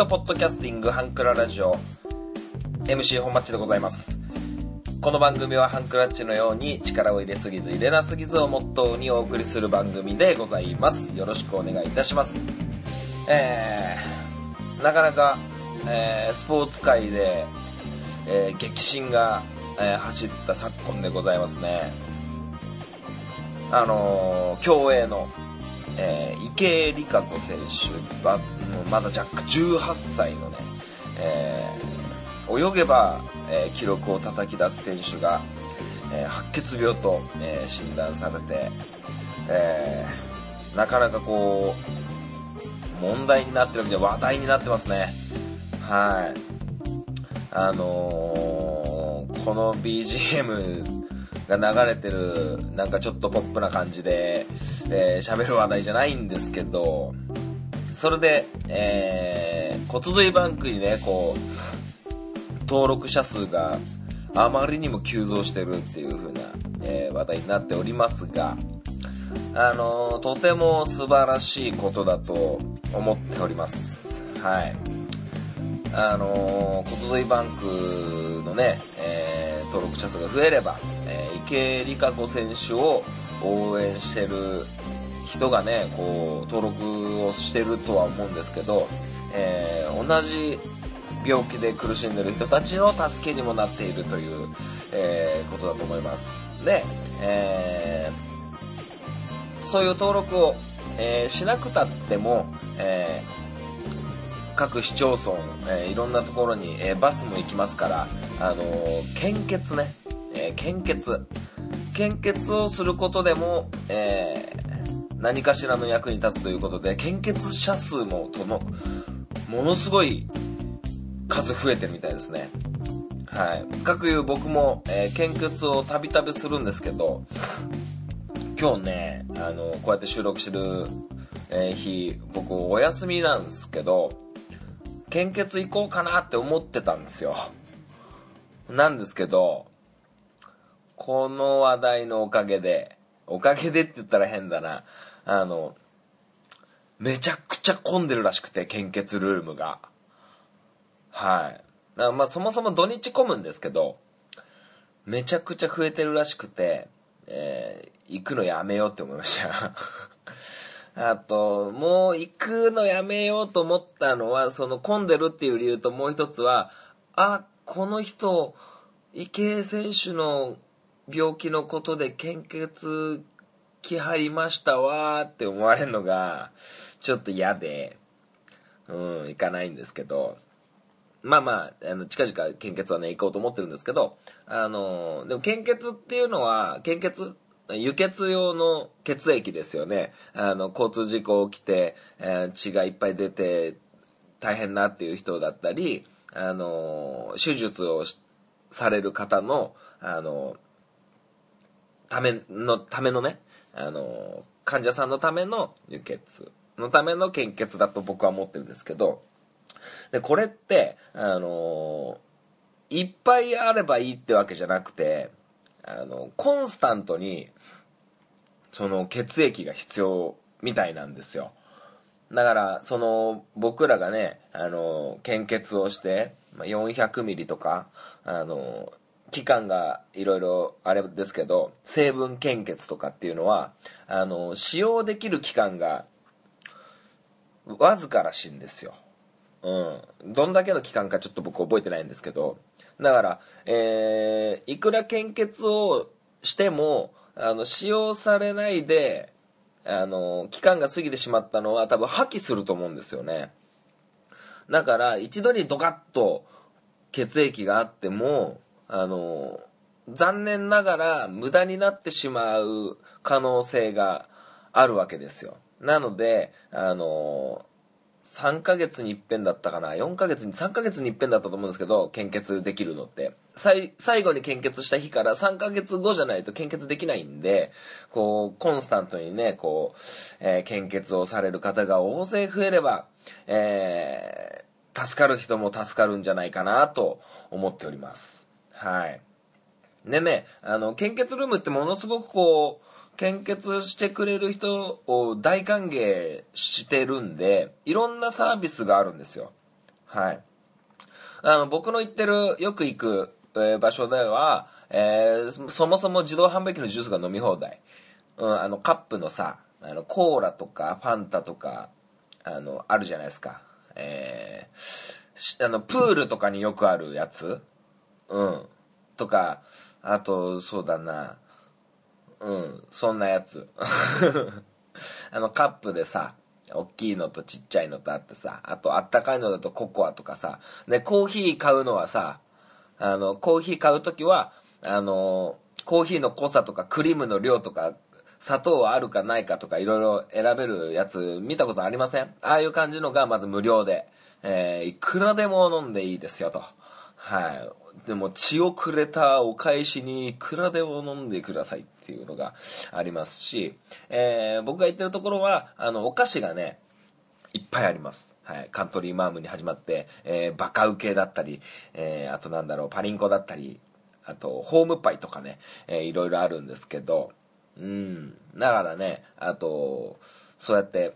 トポッドキャスティングハンクララジオ MC 本マッチでございます。この番組はハンクラッチのように力を入れすぎず入れなすぎずをモットーにお送りする番組でございます。よろしくお願いいたします。えー、なかなか、えー、スポーツ界で、えー、激震が、えー、走った昨今でございますね。あのー、競泳のえー、池江璃花子選手はまだ若干18歳のね、えー、泳げば、えー、記録を叩き出す選手が、え白血病と、え診断されて、えなかなかこう問題になってるわけで話題になってますね。はい。あのこの BGM が流れてるなんかちょっとポップな感じでえー、喋る話題じゃないんですけど、それで、えー、骨髄バンクにね、こう、登録者数があまりにも急増してるっていう風な、えー、話題になっておりますが、あのー、とても素晴らしいことだと思っております。はい。あのー、骨髄バンクのね、えー、登録者数が増えれば、え、池江璃花子選手を応援してる人がね、こう、登録をしてるとは思うんですけど、えー、同じ病気で苦しんでる人たちの助けにもなっているという、えー、ことだと思います。で、えー、そういう登録を、えー、しなくたっても、え各市町村、えいろんなところに、えバスも行きますから、あの献血ね、え献血。献血をすることでも、えー、何かしらの役に立つということで、献血者数もとの、ものすごい数増えてるみたいですね。はい。各いう僕も、えー、献血をたびたびするんですけど、今日ね、あの、こうやって収録してる、えー、日、僕お休みなんですけど、献血行こうかなって思ってたんですよ。なんですけど、この話題のおかげで、おかげでって言ったら変だな。あの、めちゃくちゃ混んでるらしくて、献血ルームが。はい。まあそもそも土日混むんですけど、めちゃくちゃ増えてるらしくて、えー、行くのやめようって思いました。あと、もう行くのやめようと思ったのは、その混んでるっていう理由ともう一つは、あ、この人、池江選手の病気のことで献血来はりましたわーって思われるのが、ちょっと嫌で、うん、行かないんですけど、まあまあ、あの、近々献血はね、行こうと思ってるんですけど、あの、でも献血っていうのは、献血、輸血用の血液ですよね。あの、交通事故起きて、えー、血がいっぱい出て、大変なっていう人だったり、あの、手術をされる方の、あの、ための、ためのね、あの、患者さんのための輸血のための献血だと僕は思ってるんですけど、で、これって、あの、いっぱいあればいいってわけじゃなくて、あの、コンスタントに、その血液が必要みたいなんですよ。だから、その、僕らがね、あの、献血をして、400ミリとか、あの、期間がいろいろあれですけど、成分献血とかっていうのは、あの、使用できる期間が、わずからしいんですよ。うん。どんだけの期間かちょっと僕覚えてないんですけど、だから、えー、いくら献血をしても、あの、使用されないで、あの、期間が過ぎてしまったのは多分破棄すると思うんですよね。だから、一度にドカッと血液があっても、あの、残念ながら無駄になってしまう可能性があるわけですよ。なので、あの、3ヶ月に一遍だったかな ?4 ヶ月に、3ヶ月に一遍だったと思うんですけど、献血できるのって。最、後に献血した日から3ヶ月後じゃないと献血できないんで、こう、コンスタントにね、こう、えー、献血をされる方が大勢増えれば、えー、助かる人も助かるんじゃないかなと思っております。はい。でね、あの、献血ルームってものすごくこう、献血してくれる人を大歓迎してるんで、いろんなサービスがあるんですよ。はい。あの、僕の行ってる、よく行く、えー、場所では、えー、そもそも自動販売機のジュースが飲み放題。うん、あの、カップのさ、あの、コーラとか、ファンタとか、あの、あるじゃないですか。えー、あの、プールとかによくあるやつうん。とか、あと、そうだな。うん、そんなやつ。あの、カップでさ、大きいのとちっちゃいのとあってさ、あとあったかいのだとココアとかさ、で、コーヒー買うのはさ、あの、コーヒー買うときは、あの、コーヒーの濃さとかクリームの量とか、砂糖はあるかないかとかいろいろ選べるやつ見たことありません？ああいう感じのがまず無料で、えー、いくらでも飲んでいいですよと。はい。でも血をくれたお返しにいくらでも飲んでくださいっていうのがありますし、えー、僕が言ってるところは、あの、お菓子がね、いっぱいあります。はい。カントリーマームに始まって、えー、バカウケだったり、えー、あとなんだろう、パリンコだったり、あと、ホームパイとかね、えー、いろいろあるんですけど、うん。だからね、あと、そうやって、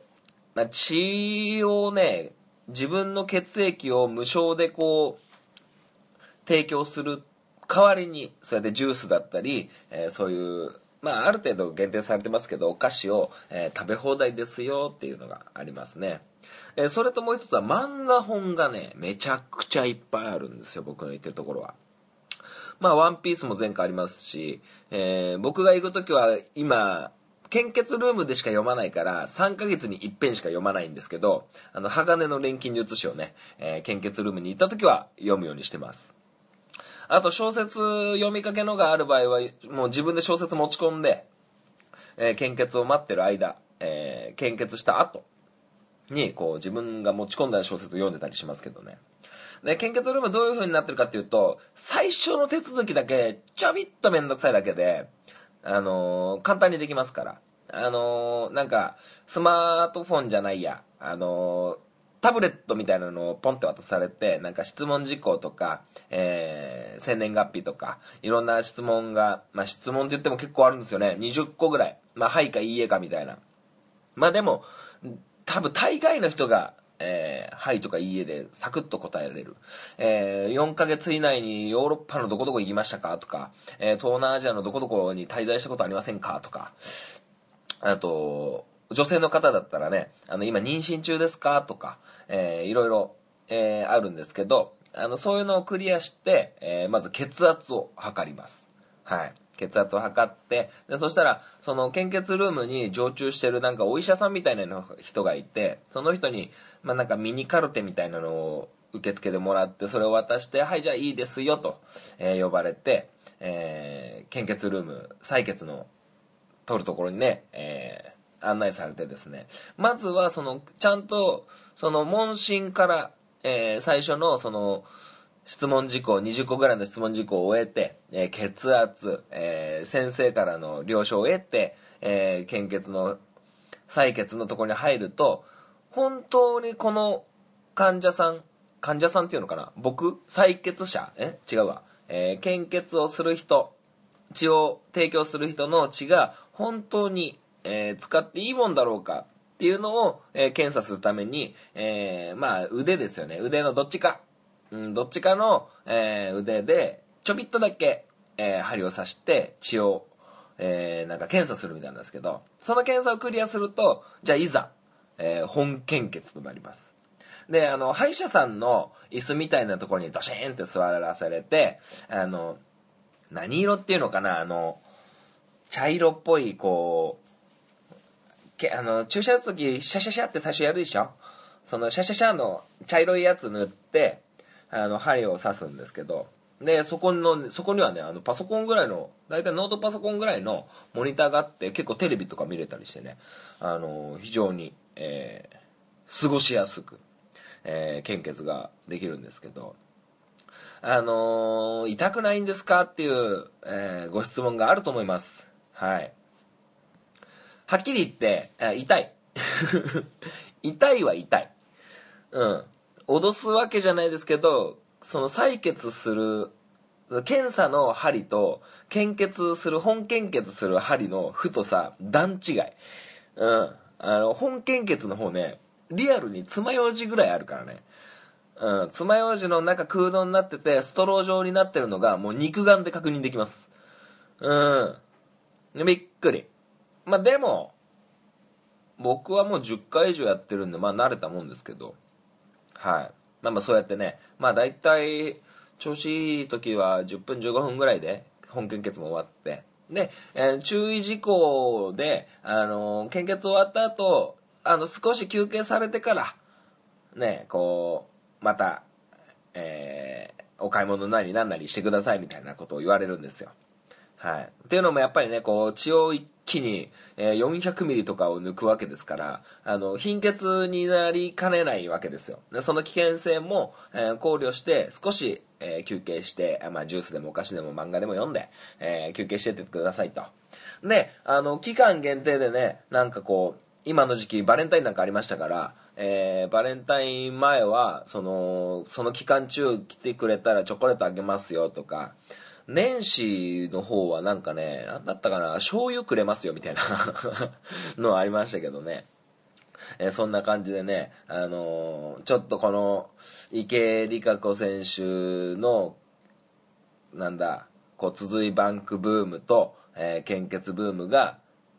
血をね、自分の血液を無償でこう、提供する代わりに、そうやってジュースだったり、えー、そういう、まあ、ある程度限定されてますけど、お菓子を、えー、食べ放題ですよっていうのがありますね。えー、それともう一つは漫画本がね、めちゃくちゃいっぱいあるんですよ、僕の言ってるところは。まあ、ワンピースも前回ありますし、えー、僕が行く時は今、献血ルームでしか読まないから、3ヶ月に一遍しか読まないんですけど、あの、鋼の錬金術師をね、えー、献血ルームに行った時は読むようにしてます。あと小説読みかけのがある場合は、もう自分で小説持ち込んで、えー、献血を待ってる間、えー、献血した後に、こう自分が持ち込んだ小説を読んでたりしますけどね。で、献血ルームどういう風になってるかっていうと、最初の手続きだけ、ちょびっとめんどくさいだけで、あのー、簡単にできますから。あのー、なんか、スマートフォンじゃないや、あのタブレットみたいなのをポンって渡されて、なんか質問事項とか、えー、生年月日とか、いろんな質問が、まあ質問って言っても結構あるんですよね。20個ぐらい。まあ、はいかいいえかみたいな。まあでも、多分大概の人が、えー、はいとかいいえでサクッと答えられる。えー、4ヶ月以内にヨーロッパのどこどこ行きましたかとか、えー、東南アジアのどこどこに滞在したことありませんかとか、あと、女性の方だったらね、あの、今妊娠中ですか？とか、えー、いろいろ、えー、あるんですけど、あの、そういうのをクリアして、えー、まず血圧を測ります。はい。血圧を測って、で、そしたら、その献血ルームに常駐してるなんかお医者さんみたいな人がいて、その人に、まあ、なんかミニカルテみたいなのを受付でもらって、それを渡して、はい、じゃあいいですよと、えー、呼ばれて、えー、献血ルーム、採血の取るところにね、え、案内されてですね、まずはその、ちゃんと、その問診から、えー、最初のその、質問事項、20個ぐらいの質問事項を終えて、えー、血圧、えー、先生からの了承を得て、えー、献血の、採血のところに入ると、本当にこの患者さん、患者さんっていうのかな？僕？採血者？え？違うわ。え、献血をする人、血を提供する人の血が本当にえー、使っていいもんだろうかっていうのを、えー、検査するために、えー、まあ腕ですよね。腕のどっちか。うん、どっちかの、え腕で、ちょびっとだけ、え針を刺して血を、えなんか検査するみたいなんですけど、その検査をクリアすると、じゃあいざ、え本献血となります。で、あの、歯医者さんの椅子みたいなところにドシーンって座らされて、あの、何色っていうのかな？あの、茶色っぽい、こう、けあの、注射打つ時、シャシャシャって最初やるでしょ？そのシャシャシャの茶色いやつ塗って、あの、針を刺すんですけど、で、そこの、そこにはね、あの、パソコンぐらいの、だいたいノートパソコンぐらいのモニターがあって、結構テレビとか見れたりしてね、あの、非常に、えー、過ごしやすく、えー、献血ができるんですけど、あのー、痛くないんですか？っていう、えー、ご質問があると思います。はい。はっきり言って、痛い。痛いは痛い。うん。脅すわけじゃないですけど、その採血する、検査の針と、献血する、本献血する針の太さ、段違い。うん。あの、本献血の方ね、リアルに爪楊枝ぐらいあるからね。うん、爪楊枝の中空洞になってて、ストロー状になってるのが、もう肉眼で確認できます。うん。びっくり。まあ、でも、僕はもう10回以上やってるんで、まあ、慣れたもんですけど、はい。まあまあ、そうやってね、まあ、大体、調子いい時は10分15分ぐらいで、本献血も終わって、で、えー注意事項で、あのー献血終わった後、あの、少し休憩されてから、ね、こう、また、えーお買い物なりなんなりしてくださいみたいなことを言われるんですよ。はい。っていうのもやっぱりね、こう、血を一気に、え400ミリとかを抜くわけですから、あの、貧血になりかねないわけですよ。でその危険性も、え考慮して、少し、え休憩して、まあ、ジュースでもお菓子でも漫画でも読んで、え休憩してってくださいと。で、あの、期間限定でね、なんかこう、今の時期バレンタインなんかありましたから、えーバレンタイン前はそのその期間中来てくれたらチョコレートあげますよとか年始の方はなんかね何だったかな醤油くれますよみたいな のありましたけどね。えそんな感じでね、あのーちょっとこの池江璃花子選手のなんだ骨髄バンクブームと、えー献血ブームが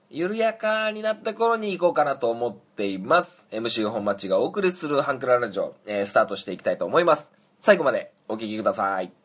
緩やかになった頃に行こうかなと思っています。MC 本町がお送りするハンクララジオ、えースタートしていきたいと思います。最後までお聞きください。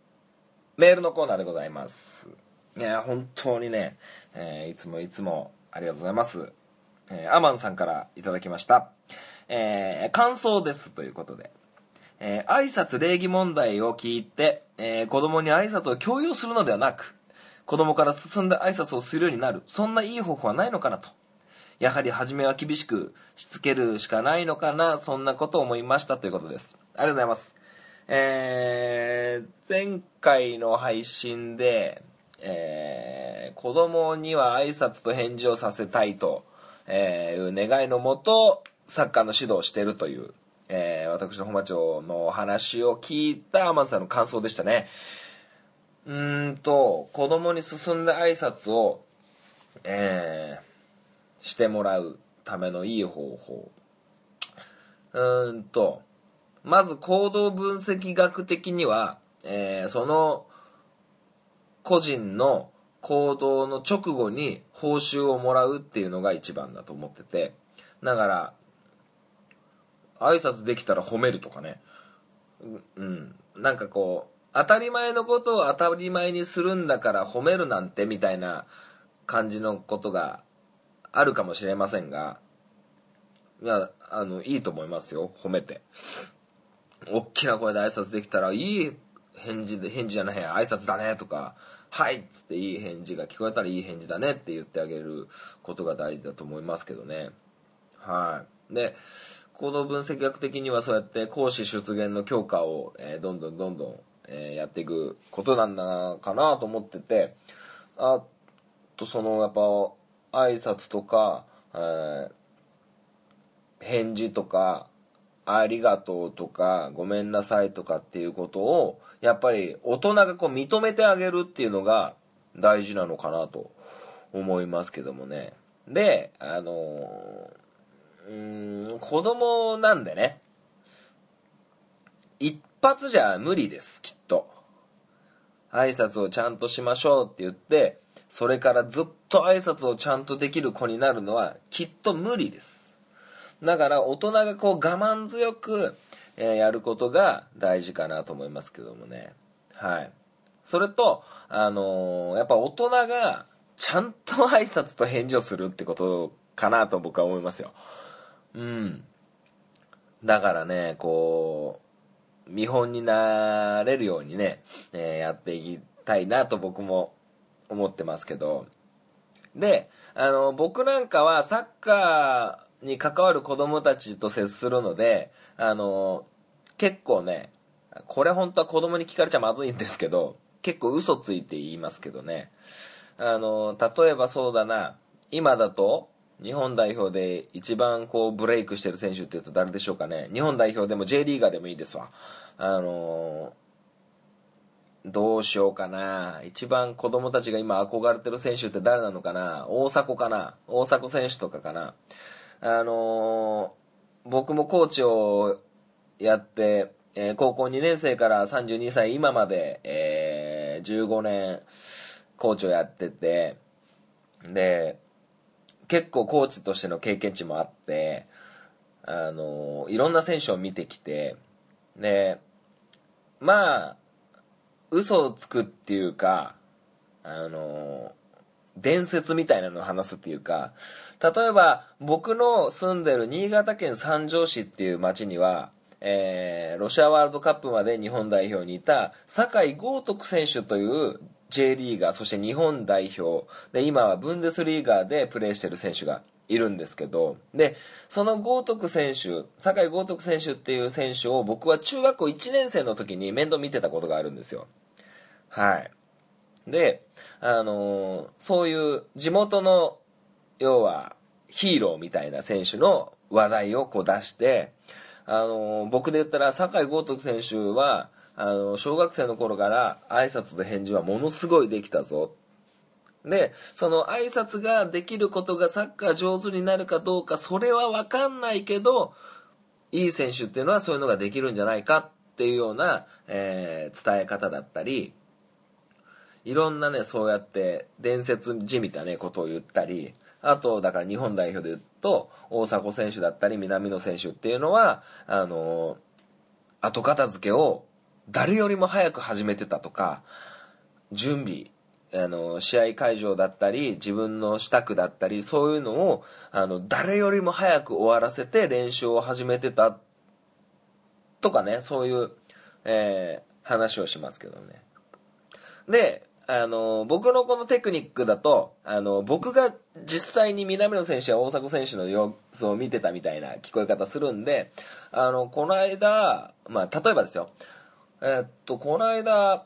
メールのコーナーでございます。いや本当にね、えーいつもいつもありがとうございます、えーアマンさんからいただきました、えー感想ですということで。えー挨拶礼儀問題を聞いて、えー子供に挨拶を強要するのではなく子供から進んで挨拶をするようになる。そんないい方法はないのかなと。やはり初めは厳しくしつけるしかないのかな。そんなことを思いましたということです。ありがとうございます。えー前回の配信で、えー子供には挨拶と返事をさせたいと、えいう願いのもとサッカーの指導をしてるという、えー私の本町のお話を聞いたアマンさんの感想でしたね。うーんと子供に進んで挨拶を、えーしてもらうためのいい方法。うーんとまず行動分析学的には、えーその個人の行動の直後に報酬をもらうっていうのが一番だと思っててだから挨拶できたら褒めるとかね。ううん。なんかこう当たり前のことを当たり前にするんだから褒めるなんてみたいな感じのことがあるかもしれませんがいやあのいいと思いますよ。褒めて。大きな声で挨拶できたらいい返事で返事じゃない挨拶だねとか「はい」っつっていい返事が聞こえたらいい返事だねって言ってあげることが大事だと思いますけどね。はい。で行動分析学的にはそうやって講師出現の強化を、えどんどんどんどん、えやっていくことなんだかなと思っててあとそのやっぱ挨拶とか、えー返事とかありがとうとかごめんなさいとかっていうことをやっぱり大人がこう認めてあげるっていうのが大事なのかなと思いますけどもね。であのうん子供なんでね一発じゃ無理ですきっと。挨拶をちゃんとしましょうって言ってそれからずっと挨拶をちゃんとできる子になるのはきっと無理です。だから大人がこう我慢強く、えーやることが大事かなと思いますけどもね。はい。それとあのーやっぱ大人がちゃんと挨拶と返事をするってことかなと僕は思いますよ。うん。だからねこう見本になれるようにね、えーやっていきたいなと僕も思ってますけど。であの僕なんかはサッカーに関わる子供たちと接するので、あの、結構ね、これ本当は子供に聞かれちゃまずいんですけど、結構嘘ついて言いますけどね。あの、例えばそうだな、今だと、日本代表で一番こうブレイクしてる選手っていうと誰でしょうかね。日本代表でも J リーガーでもいいですわ。あのどうしようかな。一番子供たちが今憧れてる選手って誰なのかな大迫かな大迫選手とかかな。あの僕もコーチをやって、えー、高校2年生から32歳今まで、えー、15年コーチをやってて、で、結構コーチとしての経験値もあって、あのいろんな選手を見てきて、で、まあ、嘘をつくっていうか、あの伝説みたいなのを話すっていうか、例えば僕の住んでる新潟県三条市っていう町には、えー、ロシアワールドカップまで日本代表にいた酒井豪徳選手という J リーガー、そして日本代表、で、今はブンデスリーガーでプレーしてる選手がいるんですけど、で、その豪徳選手、酒井豪徳選手っていう選手を僕は中学校1年生の時に面倒見てたことがあるんですよ。はい。で、あのー、そういう地元の、要は、ヒーローみたいな選手の話題をこう出して、あのー、僕で言ったら、酒井豪徳選手は、あの、小学生の頃から挨拶と返事はものすごいできたぞ。で、その挨拶ができることがサッカー上手になるかどうか、それはわかんないけど、いい選手っていうのはそういうのができるんじゃないかっていうような、えー、伝え方だったり、いろんなね、そうやって伝説じみたね、ことを言ったり、あと、だから日本代表で言うと、大迫選手だったり、南野選手っていうのは、あの後片付けを誰よりも早く始めてたとか、準備、あの、試合会場だったり、自分の支度だったり、そういうのを、あの、誰よりも早く終わらせて練習を始めてた、とかね、そういう、えー、話をしますけどね。で、あの、僕のこのテクニックだと、あの、僕が実際に南野選手や大迫選手の様子を見てたみたいな聞こえ方するんで、あの、この間、まあ、例えばですよ、えっと、この間、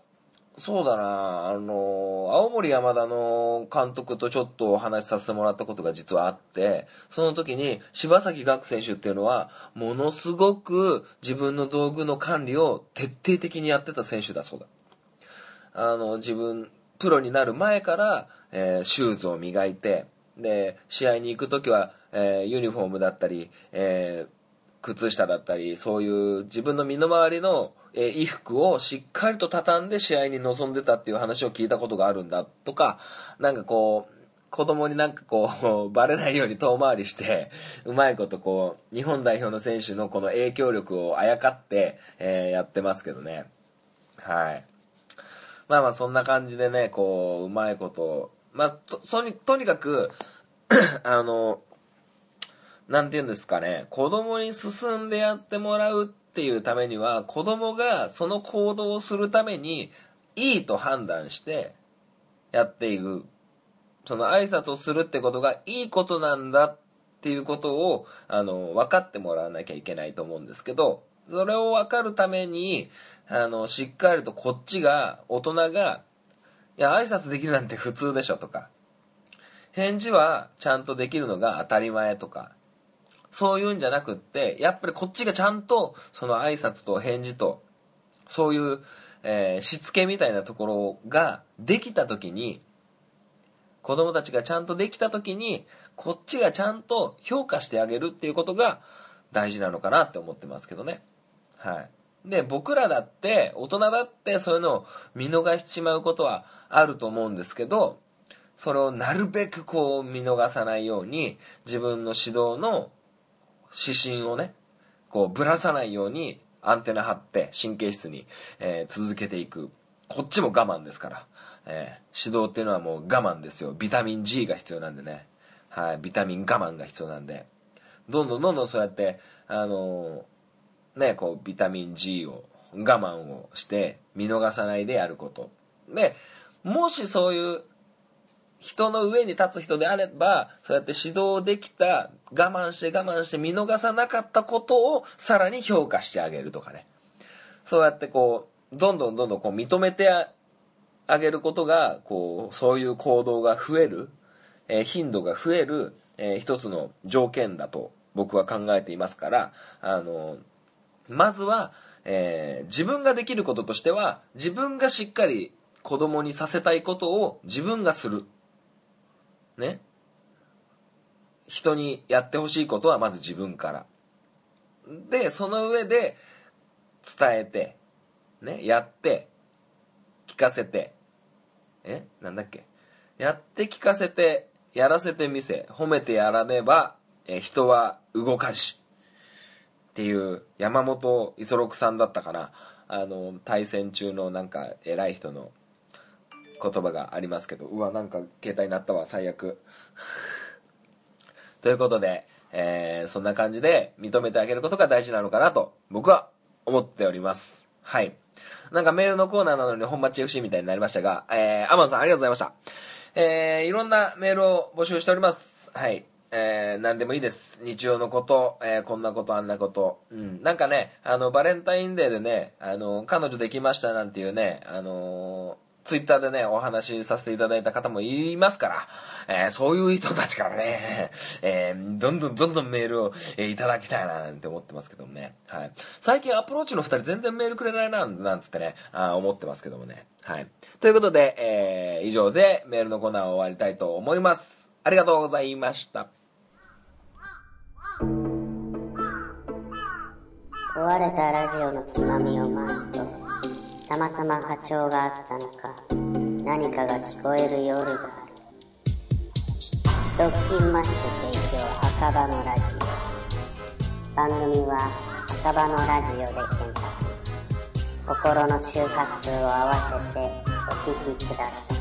そうだな、あの、青森山田の監督とちょっとお話しさせてもらったことが実はあって、その時に柴崎岳選手っていうのは、ものすごく自分の道具の管理を徹底的にやってた選手だそうだ。あの、自分、プロになる前から、えー、シューズを磨いて、で、試合に行く時は、えー、ユニフォームだったり、えー、靴下だったり、そういう自分の身の回りの、え、衣服をしっかりと畳んで試合に臨んでたっていう話を聞いたことがあるんだとか、なんかこう、子供になんかこう、バレないように遠回りして、うまいことこう、日本代表の選手のこの影響力をあやかって、えー、やってますけどね。はい。まあまあそんな感じでね、こう、うまいこと、まあ、と、とに、とにかく あの、なんて言うんですかね、子供に進んでやってもらうっていうためには、子供がその行動をするために、いいと判断してやっていく。その挨拶をするってことがいいことなんだっていうことを、あの、分かってもらわなきゃいけないと思うんですけど、それを分かるために、あの、しっかりとこっちが、大人が、いや、挨拶できるなんて普通でしょとか、返事はちゃんとできるのが当たり前とか、そういうんじゃなくって、やっぱりこっちがちゃんと、その挨拶と返事と、そういう、えー、しつけみたいなところができた時に、子供たちがちゃんとできた時に、こっちがちゃんと評価してあげるっていうことが大事なのかなって思ってますけどね。はい。で、僕らだって、大人だってそういうのを見逃しちまうことはあると思うんですけど、それをなるべくこう見逃さないように、自分の指導の指針をね、こうぶらさないようにアンテナ張って神経質に、えー、続けていく。こっちも我慢ですから。えー、指導っていうのはもう我慢ですよ。ビタミン G が必要なんでね。はい、ビタミン我慢が必要なんで。どんどんどんどんそうやって、あのーね、こう、ビタミン G を我慢をして見逃さないでやること。で、もしそういう人の上に立つ人であれば、そうやって指導できた、我慢して我慢して見逃さなかったことをさらに評価してあげるとかね。そうやってこう、どんどんどんどんこう認めてあげることが、こう、そういう行動が増える、えー頻度が増える、えー一つの条件だと僕は考えていますから、あの、まずは、えー自分ができることとしては、自分がしっかり子供にさせたいことを自分がする。ね。人にやってほしいことはまず自分から。で、その上で伝えて、ね、やって、聞かせて、えなんだっけ？やって聞かせて、やらせてみせ、褒めてやらねば、え人は動かし。っていう山本五十六さんだったかな。あの対戦中のなんか偉い人の言葉がありますけどうわなんか携帯鳴ったわ最悪。ということで、えーそんな感じで認めてあげることが大事なのかなと僕は思っております。はい。なんかメールのコーナーなのに本町 FC みたいになりましたが、えー、アマンさんありがとうございました。えーいろんなメールを募集しております。はい。えー、何でもいいです。日常のこと、えーこんなこと、あんなこと。うん。なんかね、あの、バレンタインデーでね、あの、彼女できましたなんていうね、あのツイッターでね、お話しさせていただいた方もいますから、えーそういう人たちからね、えーどんどんどんどんメールを、えいただきたいななんて思ってますけどもね。はい。最近アプローチの二人全然メールくれないな、なんつってね、あ思ってますけどもね。はい。ということで、え以上でメールのコーナーを終わりたいと思います。ありがとうございました。壊れたラジオのつまみを回すとたまたま波長があったのか何かが聞こえる夜がある。ドッキンマッシュ提供赤羽のラジオ。番組は赤羽のラジオで検索。心の周波数を合わせてお聞きください。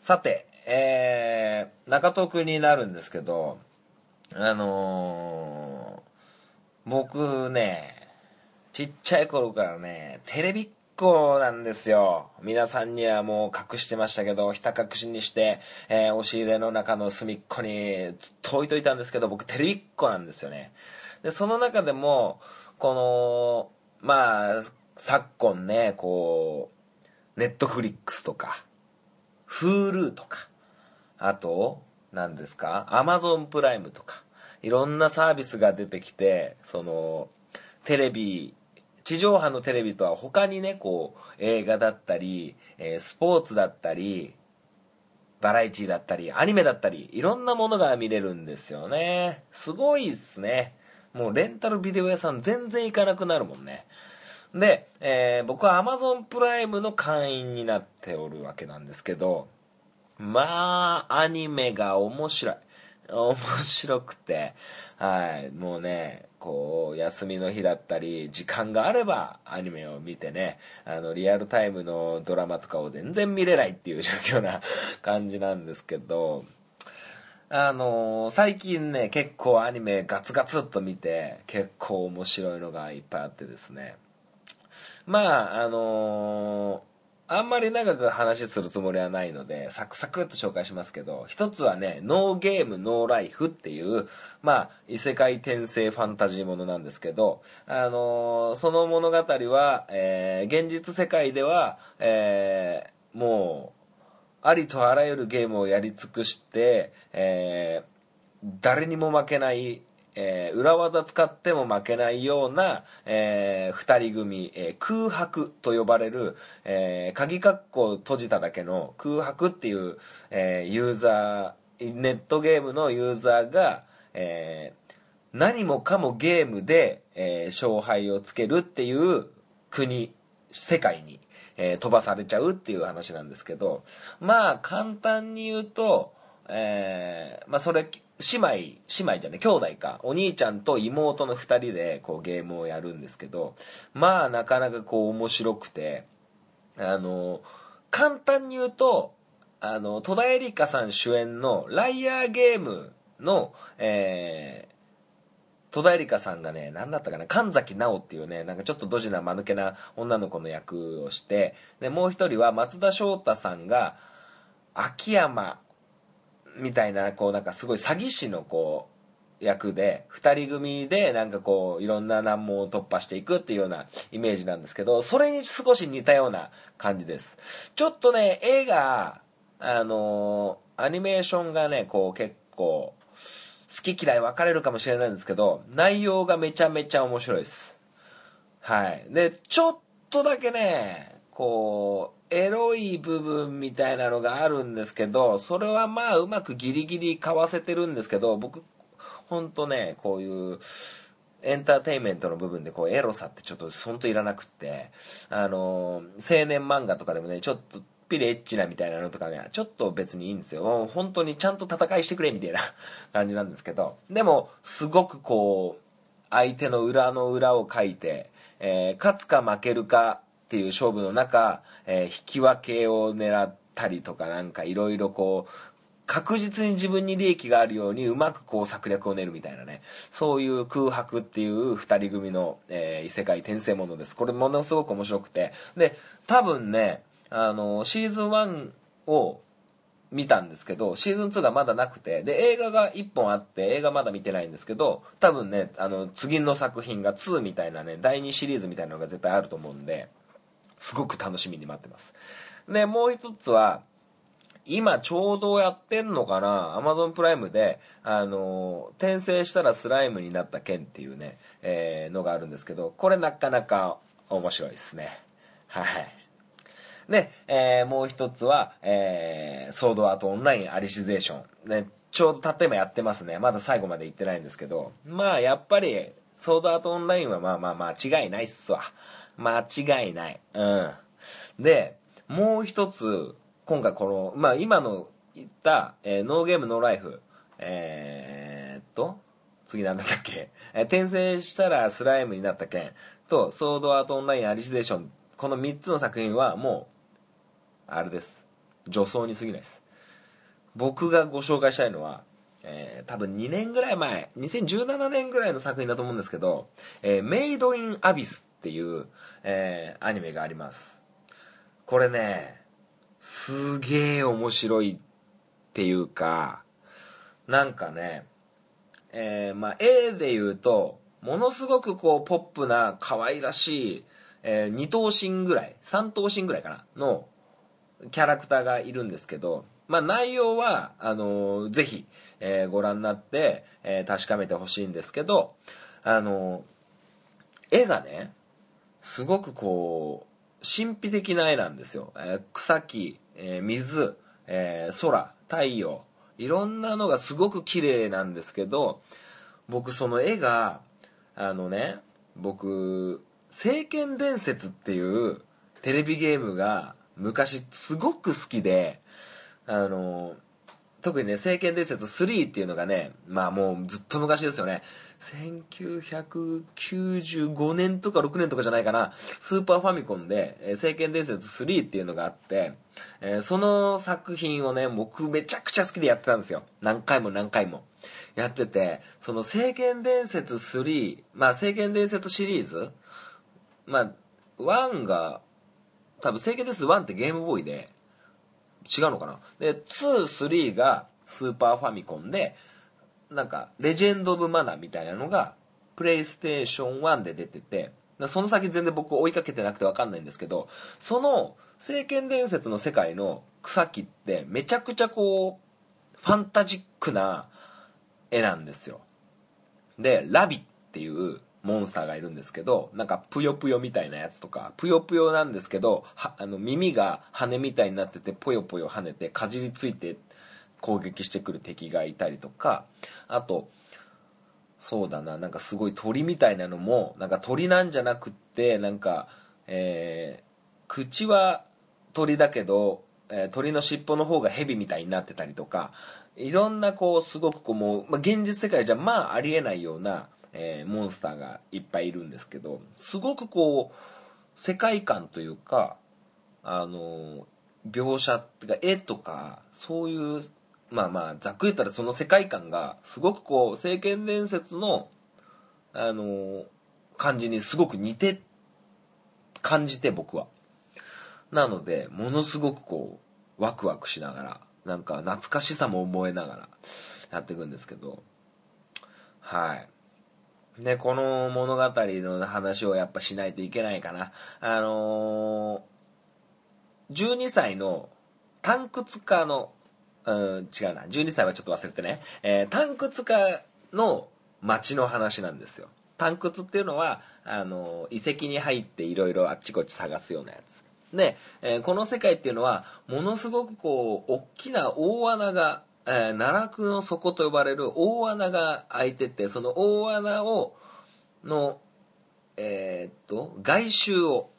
さて、えー、中東区になるんですけど、あのー僕ね、ちっちゃい頃からね、テレビっ子なんですよ。皆さんにはもう隠してましたけど、ひた隠しにして、えー押し入れの中の隅っこにずっと置いといたんですけど、僕テレビっ子なんですよね。で、その中でも、この、まあ、昨今ね、こう、ネットフリックスとか、Hulu とか、あと、何ですか ?Amazon プライムとか、いろんなサービスが出てきて、その、テレビ、地上波のテレビとは他にね、こう、映画だったり、えースポーツだったり、バラエティだったり、アニメだったり、いろんなものが見れるんですよね。すごいっすね。もうレンタルビデオ屋さん全然行かなくなるもんね。で、えー僕は Amazon プライムの会員になっておるわけなんですけど、まあ、アニメが面白い。面白くて、はい、もうね、こう、休みの日だったり、時間があればアニメを見てね、あの、リアルタイムのドラマとかを全然見れないっていう状況な感じなんですけど、あのー最近ね、結構アニメガツガツっと見て、結構面白いのがいっぱいあってですね。まあ、あのーあんまり長く話するつもりはないので、サクサクっと紹介しますけど、一つはね、ノーゲーム、ノーライフっていう、まあ、異世界転生ファンタジーものなんですけど、あのーその物語は、えー現実世界では、えーもう、ありとあらゆるゲームをやり尽くして、え誰にも負けない、えー裏技使っても負けないような、えー二人組、えー空白と呼ばれる、えー鍵括弧閉じただけの空白っていう、えーユーザーネットゲームのユーザーが、えー何もかもゲームで、えー勝敗をつけるっていう国世界に、えー飛ばされちゃうっていう話なんですけどまあ簡単に言うと、えーまあそれ姉妹姉妹じゃね兄弟か。お兄ちゃんと妹の2人でこうゲームをやるんですけどまあなかなかこう面白くてあの簡単に言うとあの戸田恵梨香さん主演の「ライアーゲームの」えー戸田恵梨香さんがね、何だったかな、神崎直っていうね、なんかちょっとドジな間抜けな女の子の役をして、で、もう一人は松田翔太さんが、秋山みたいな、こうなんかすごい詐欺師のこう、役で、二人組でなんかこう、いろんな難問を突破していくっていうようなイメージなんですけど、それに少し似たような感じです。ちょっとね、絵が、あのーアニメーションがね、こう結構、好き嫌い分かれるかもしれないんですけど、内容がめちゃめちゃ面白いです。はい。で、ちょっとだけね、こう、エロい部分みたいなのがあるんですけど、それはまあうまくギリギリかわせてるんですけど、僕、ほんとね、こういう、エンターテインメントの部分でこうエロさってちょっとほんといらなくって、あの、青年漫画とかでもね、ちょっとピリエッチなみたいなのとかね、ちょっと別にいいんですよ。本当にちゃんと戦いしてくれみたいな 感じなんですけど、でも、すごくこう、相手の裏の裏を書いて、えー勝つか負けるかっていう勝負の中、えー引き分けを狙ったりとかなんかいろいろこう、確実に自分に利益があるようにうまくこう策略を練るみたいなね。そういう空白っていう二人組の、えー異世界転生ものです。これものすごく面白くて。で多分ねあのシーズン1を見たんですけどシーズン2がまだなくてで映画が1本あって映画まだ見てないんですけど多分ねあの次の作品が2みたいなね第2シリーズみたいなのが絶対あると思うんですごく楽しみに待ってますでもう一つは今ちょうどやってんのかなアマゾンプライムで、あのー転生したらスライムになった剣っていうね、えーのがあるんですけど、これなかなか面白いですね。はい。で、えーもう一つは、えーソードアートオンラインアリシゼーション。ね、ちょうどたった今やってますね。まだ最後まで行ってないんですけど、まあやっぱり、ソードアートオンラインはまあまあ間違いないっすわ。間違いない。うん。で、もう一つ、今回この、まあ今の言った、えーノーゲームノーライフ、えーっと、次なんだったっけ、えー転生したらスライムになった件と、ソードアートオンラインアリシゼーション、この3つの作品はもう、あれです。女装に過ぎないです。僕がご紹介したいのは、えー多分2年ぐらい前、2017年ぐらいの作品だと思うんですけど、えーメイドインアビスっていう、えーアニメがあります。これね、すげえ面白いっていうか、なんかね、えーまあ、絵で言うと、ものすごくこう、ポップな、可愛らしい、えー、2頭身ぐらい、3頭身ぐらいかな、の、キャラクターがいるんですけど、まあ、内容は、あのーぜひ、えーご覧になって、えー確かめてほしいんですけど、あのー絵がね、すごくこう、神秘的な絵なんですよ。えー草木、えー水、えー空、太陽、いろんなのがすごく綺麗なんですけど、僕その絵が、あのね、僕、聖剣伝説っていうテレビゲームが昔すごく好きで、あの、特にね、聖剣伝説3っていうのがね、まあもうずっと昔ですよね。1995年とか6年とかじゃないかな、スーパーファミコンで、えー聖剣伝説3っていうのがあって、えーその作品をね、僕めちゃくちゃ好きでやってたんですよ。何回も何回も。やってて、その聖剣伝説3、まあ聖剣伝説シリーズ、まあ、1が、多分聖剣伝説1ってゲームボーイで、違うのかなで23がスーパーファミコンでなんかレジェンド・オブ・マナーみたいなのがプレイステーション1で出ててその先全然僕追いかけてなくて分かんないんですけどその「聖剣伝説」の世界の草木ってめちゃくちゃこうファンタジックな絵なんですよ。でラビっていうモンスターがいるんですけどなんかぷよぷよみたいなやつとかぷよぷよなんですけどあの耳が羽みたいになっててぽよぽよ跳ねてかじりついて攻撃してくる敵がいたりとかあとそうだななんかすごい鳥みたいなのもなんか鳥なんじゃなくってなんかえー口は鳥だけど、えー鳥の尻尾の方が蛇みたいになってたりとかいろんなこうすごくこうもう、まあ、現実世界じゃまあありえないような、えーモンスターがいっぱいいるんですけどすごくこう世界観というかあの描写っていうか絵とかそういうまあまあざっくり言ったらその世界観がすごくこう「聖剣伝説」のあの、感じにすごく似て、感じて僕は。なので、ものすごくこう、ワクワクしながら、なんか懐かしさも思えながらやっていくんですけど、はい。で、この物語の話をやっぱしないといけないかな。あのー、12歳のタンクツカの、うん、違うな。12歳はちょっと忘れてね。えー、タンクツカの街の話なんですよ。タンクツっていうのは、あの、遺跡に入っていろいろあっちこっち探すようなやつ。で、えー、この世界っていうのは、ものすごくこう、大きな大穴が、えー、奈落の底と呼ばれる大穴が開いてて、その大穴を、の、えー、っと、外周を、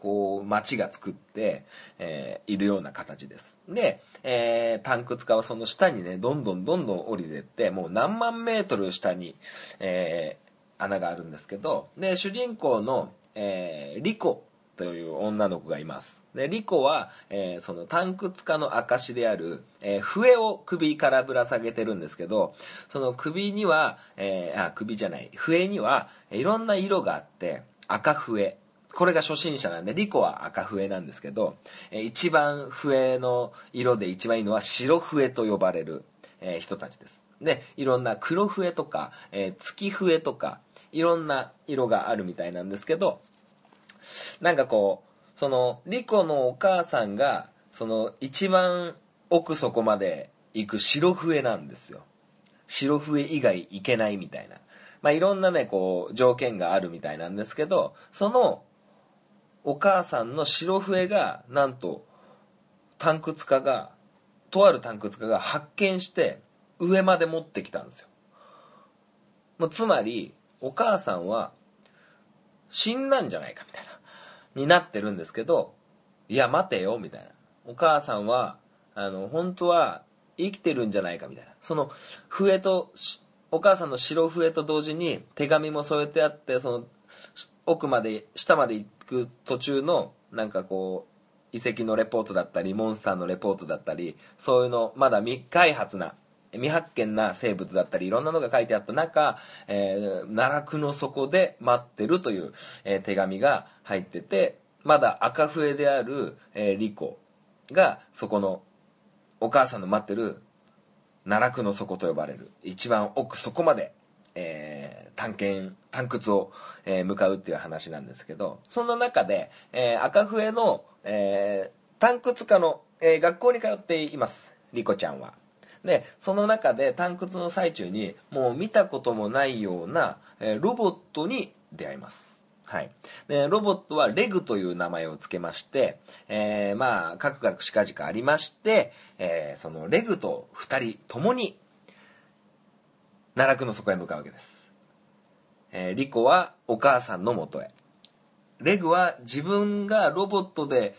こう、町が作って、えー、いるような形です。で、えー、タンク使はその下にね、どんどんどんどん降りてって、もう何万メートル下に、えー、穴があるんですけど、で、主人公の、えー、リコという女の子がいます。で、リコは、えー、そのタンクツカの証である、えー、笛を首からぶら下げてるんですけど、その首には、えー、あ、首じゃない、笛には、いろんな色があって、赤笛。これが初心者なんで、リコは赤笛なんですけど、えー、一番笛の色で一番いいのは白笛と呼ばれる、えー、人たちです。で、いろんな黒笛とか、えー、月笛とか、いろんな色があるみたいなんですけど、なんかこう、その、リコのお母さんが、その、一番奥底まで行く白笛なんですよ。白笛以外行けないみたいな。まあ、いろんなね、こう、条件があるみたいなんですけど、その、お母さんの白笛が、なんと、タンクツカが、とあるタンクツカが発見して、上まで持ってきたんですよ。もうつまり、お母さんは、死んだんじゃないかみたいな、になってるんですけど、いや、待てよ、みたいな。お母さんは、あの、本当は生きてるんじゃないか、みたいな。その、笛と、お母さんの白笛と同時に手紙も添えてあって、その、奥まで、下まで行く途中の、なんかこう、遺跡のレポートだったり、モンスターのレポートだったり、そういうの、まだ未開発な、未発見な生物だったりいろんなのが書いてあった中、えー、奈落の底で待ってるという、えー、手紙が入っててまだ赤笛である、えー、リコがそこのお母さんの待ってる奈落の底と呼ばれる一番奥底まで、えー、探検探掘を、えー、向かうっていう話なんですけどその中で、えー、赤笛の、えー、探掘家の、えー、学校に通っていますリコちゃんは。でその中で探掘の最中にもう見たこともないような、えー、ロボットに出会いますはい。で、ロボットはレグという名前を付けまして、えー、まあ、カクカクしかじかありまして、えー、そのレグと2人ともに、奈落の底へ向かうわけです。えー、リコはお母さんのもとへ。レグは自分がロボットで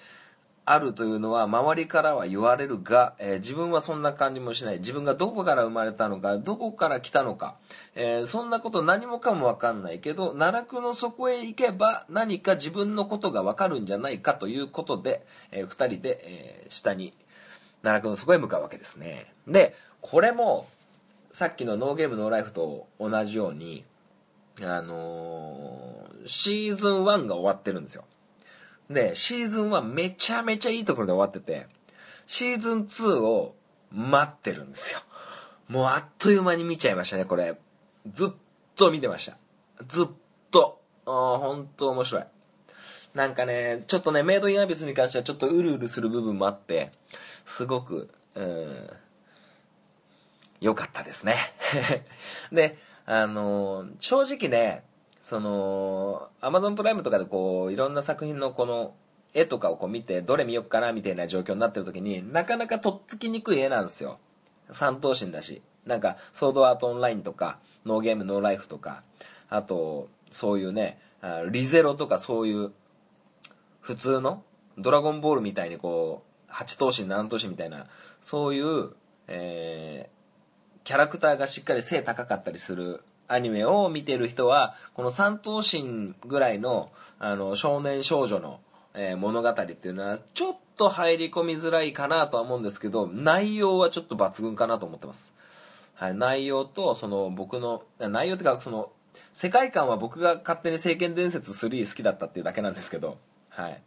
あるというのは周りからは言われるが、えー、自分はそんな感じもしない。自分がどこから生まれたのかどこから来たのか、えー、そんなこと何もかも分かんないけど奈落の底へ行けば何か自分のことが分かるんじゃないかということで、えー、2人で、え下に奈落の底へ向かうわけですね。でこれもさっきのノーゲームノーライフと同じようにあのシーズン1が終わってるんですよ。で、シーズン1めちゃめちゃいいところで終わってて、シーズン2を待ってるんですよ。もうあっという間に見ちゃいましたね、これ。ずっと見てました。ずっと。あ本当面白い。なんかね、ちょっとね、メイドインアビスに関してはちょっとうるうるする部分もあって、すごく、うん、良かったですね。で、あのー、正直ね、その、アマゾンプライムとかでこう、いろんな作品のこの、絵とかをこう見て、どれ見よっかなみたいな状況になってる時になかなかとっつきにくい絵なんですよ。三等身だし。なんか、ソードアートオンラインとか、ノーゲームノーライフとか、あと、そういうね、リゼロとかそういう、普通の、ドラゴンボールみたいにこう、8等身何等身みたいな、そういう、えー、キャラクターがしっかり背高かったりするアニメを見てる人は、この三頭身ぐらいの、あの、少年少女の、えー、物語っていうのは、ちょっと入り込みづらいかなとは思うんですけど、内容はちょっと抜群かなと思ってます。はい、内容と、その、僕の、内容っていうか、その、世界観は僕が勝手に聖剣伝説3好きだったっていうだけなんですけど、はい。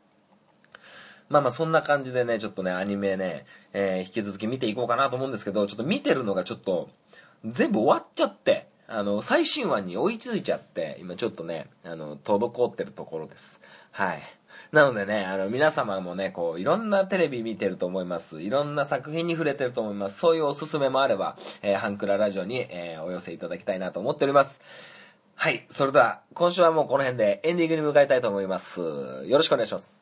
まあまあそんな感じでね、ちょっとね、アニメね、えー引き続き見ていこうかなと思うんですけど、ちょっと見てるのがちょっと、全部終わっちゃって、あの、最新話に追いついちゃって、今ちょっとね、あの、滞ってるところです。はい。なのでね、あの、皆様もね、こう、いろんなテレビ見てると思います。いろんな作品に触れてると思います。そういうおすすめもあれば、えーハンクララジオに、えーお寄せいただきたいなと思っております。はい。それでは、今週はもうこの辺でエンディングに向かいたいと思います。よろしくお願いします。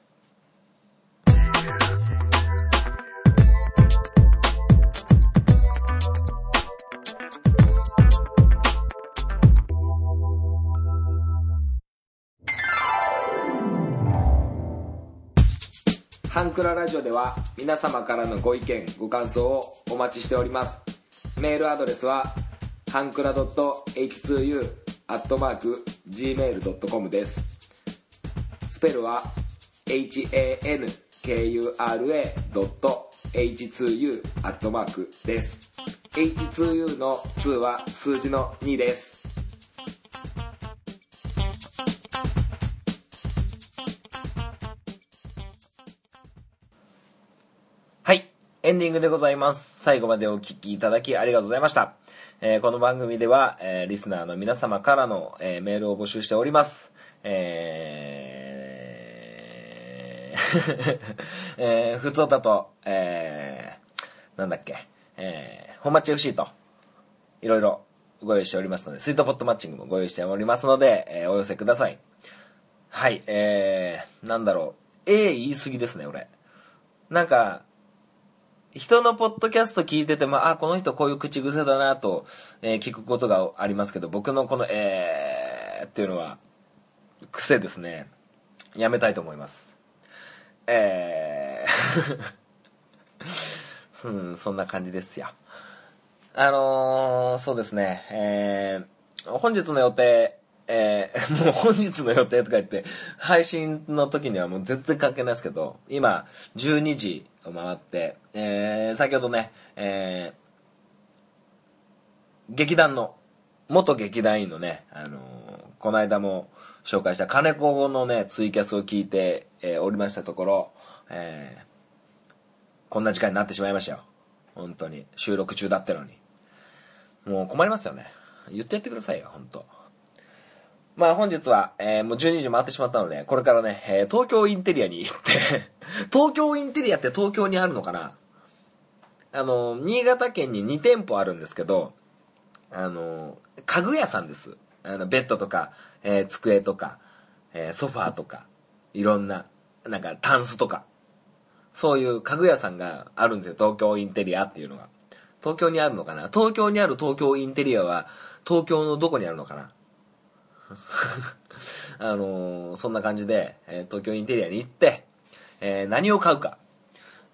クララジオでは皆様からのご意見ご感想をお待ちしております。メールアドレスはハンクラ .h2u.gmail.com です。スペルは hankura.h2u です。H2U の2は数字の2です。エンディングでございます。最後までお聞きいただきありがとうございました。えーこの番組では、えーリスナーの皆様からの、えーメールを募集しております。えー えー、ふつおたと、えーなんだっけ、えー、本マッチ FC と、いろいろご用意しておりますので、スイートポットマッチングもご用意しておりますので、えーお寄せください。はい、えー、なんだろう。A 言い過ぎですね、俺。なんか、人のポッドキャスト聞いてても、あ、この人こういう口癖だなと、えー聞くことがありますけど、僕のこの、えーっていうのは、癖ですね。やめたいと思います。えー、うん、そんな感じですよ。あのー、そうですね、えー、本日の予定、えー、もう本日の予定とか言って、配信の時にはもう全然関係ないですけど、今、12時回って、えー、先ほどね、えー、劇団の、元劇団員のね、あのーこの間も紹介した金子のね、ツイキャスを聞いて、えーおりましたところ、えー、こんな時間になってしまいましたよ。本当に。収録中だってのに。もう困りますよね。言ってやってくださいよ、本当まあ本日は、えーもう12時回ってしまったので、これからね、えー東京インテリアに行って、東京インテリアって東京にあるのかな？あの、新潟県に2店舗あるんですけど、あの、家具屋さんです。あの、ベッドとか、えー机とか、えーソファーとか、いろんな、なんか、タンスとか、そういう家具屋さんがあるんですよ。東京インテリアっていうのが。東京にあるのかな？東京にある東京インテリアは、東京のどこにあるのかな？あのーそんな感じで、えー東京インテリアに行って、えー何を買うか。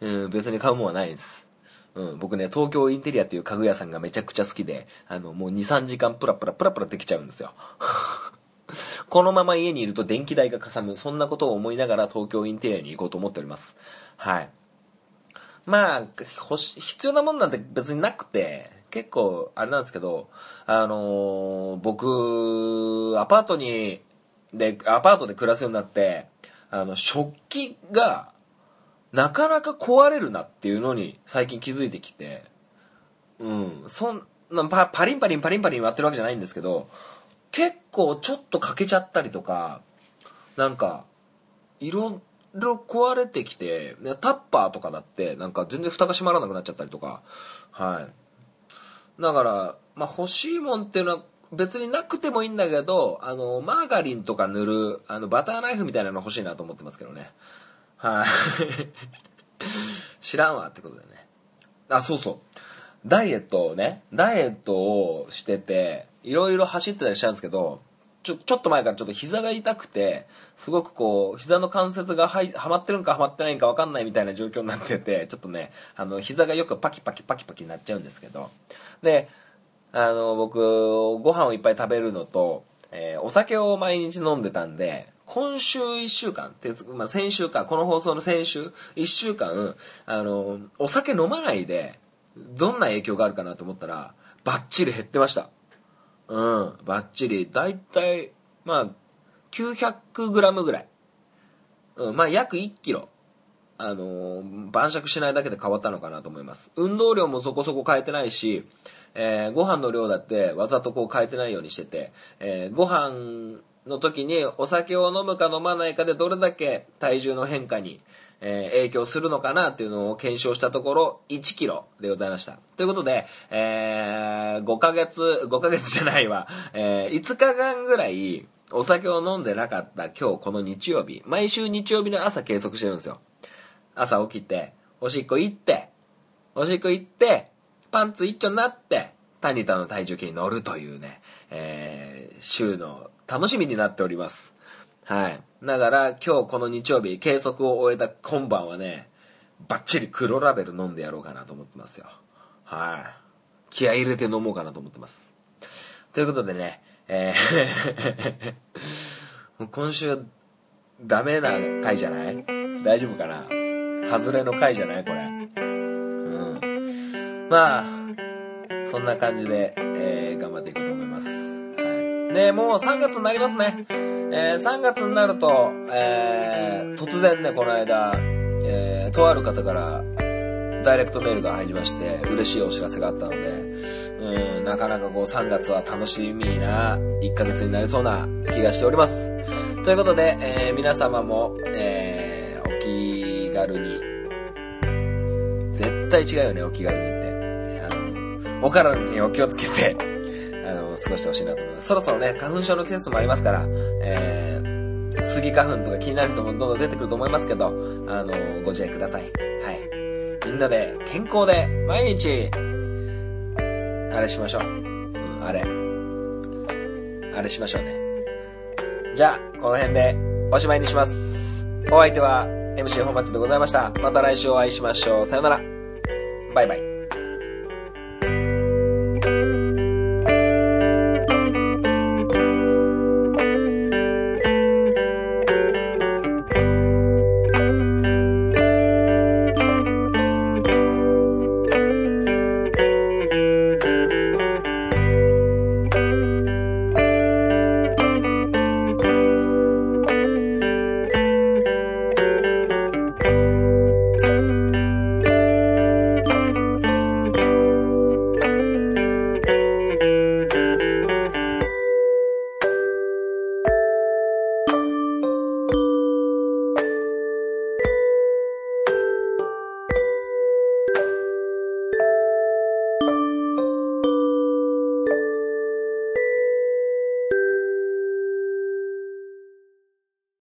うん、別に買うもんはないです。うん、僕ね、東京インテリアっていう家具屋さんがめちゃくちゃ好きで、あの、もう2、3時間プラプラプラプラできちゃうんですよ。このまま家にいると電気代がかさむ、そんなことを思いながら東京インテリアに行こうと思っております。はい。まあ、欲し必要なもんなんて別になくて、結構、あれなんですけど、あのー僕、アパートに、で、アパートで暮らすようになって、あの、食器が、なかなか壊れるなっていうのに最近気づいてきて、うん、そんなパパリンパリンパリンパリン割ってるわけじゃないんですけど、結構ちょっと欠けちゃったりとか、なんか、いろいろ壊れてきて、タッパーとかだって、なんか全然蓋が閉まらなくなっちゃったりとか、はい。だから、まあ欲しいもんっていうのは別になくてもいいんだけど、あの、マーガリンとか塗る、あの、バターナイフみたいなの欲しいなと思ってますけどね。はい。知らんわってことでね。あ、そうそう。ダイエットをね、ダイエットをしてて、いろいろ走ってたりしたんですけど、ちょ、ちょっと前からちょっと膝が痛くて、すごくこう、膝の関節がはいはまってるんかはまってないんかわかんないみたいな状況になってて、ちょっとね、あの、膝がよくパキパキパキパキになっちゃうんですけど。で、あの、僕、ご飯をいっぱい食べるのと、えーお酒を毎日飲んでたんで、今週1週間って、まあ、先週か、この放送の先週、1週間、あの、お酒飲まないで、どんな影響があるかなと思ったら、バッチリ減ってました。うん、バッチリ。だいたい、まあ、900g ぐらい。うん、まあ、約1キロ。あの晩酌しないだけで変わったのかなと思います。運動量もそこそこ変えてないし、えーご飯の量だってわざとこう変えてないようにしてて、えーご飯の時にお酒を飲むか飲まないかでどれだけ体重の変化に、えー影響するのかなっていうのを検証したところ1キロでございました。ということで、え5ヶ月、5ヶ月じゃないわ、え5日間ぐらいお酒を飲んでなかった今日この日曜日、毎週日曜日の朝計測してるんですよ。朝起きて、おしっこ行って、おしっこ行って、パンツ一丁になって、タニタの体重計に乗るというね、えー、週の楽しみになっております。はい。だから今日この日曜日、計測を終えた今晩はね、バッチリ黒ラベル飲んでやろうかなと思ってますよ。はい。気合入れて飲もうかなと思ってます。ということでね、えー 今週、ダメな回じゃない？大丈夫かな？外れの回じゃない？これ。まあ、そんな感じで、えー頑張っていこうと思います。はい。で、もう3月になりますね。えー3月になると、えー突然ね、この間、えーとある方から、ダイレクトメールが入りまして、嬉しいお知らせがあったので、うん、なかなかこう3月は楽しみな1ヶ月になりそうな気がしております。ということで、えー皆様も、えーお気軽に、絶対違うよね、お気軽に。お体にお気をつけて、あの、過ごしてほしいなと思います。そろそろね、花粉症の季節もありますから、えー、スギ花粉とか気になる人もどんどん出てくると思いますけど、あの、ご自愛ください。はい。みんなで健康で毎日、あれしましょう。うん、あれ。あれしましょうね。じゃあ、この辺でおしまいにします。お相手は MC 本町でございました。また来週お会いしましょう。さよなら。バイバイ。「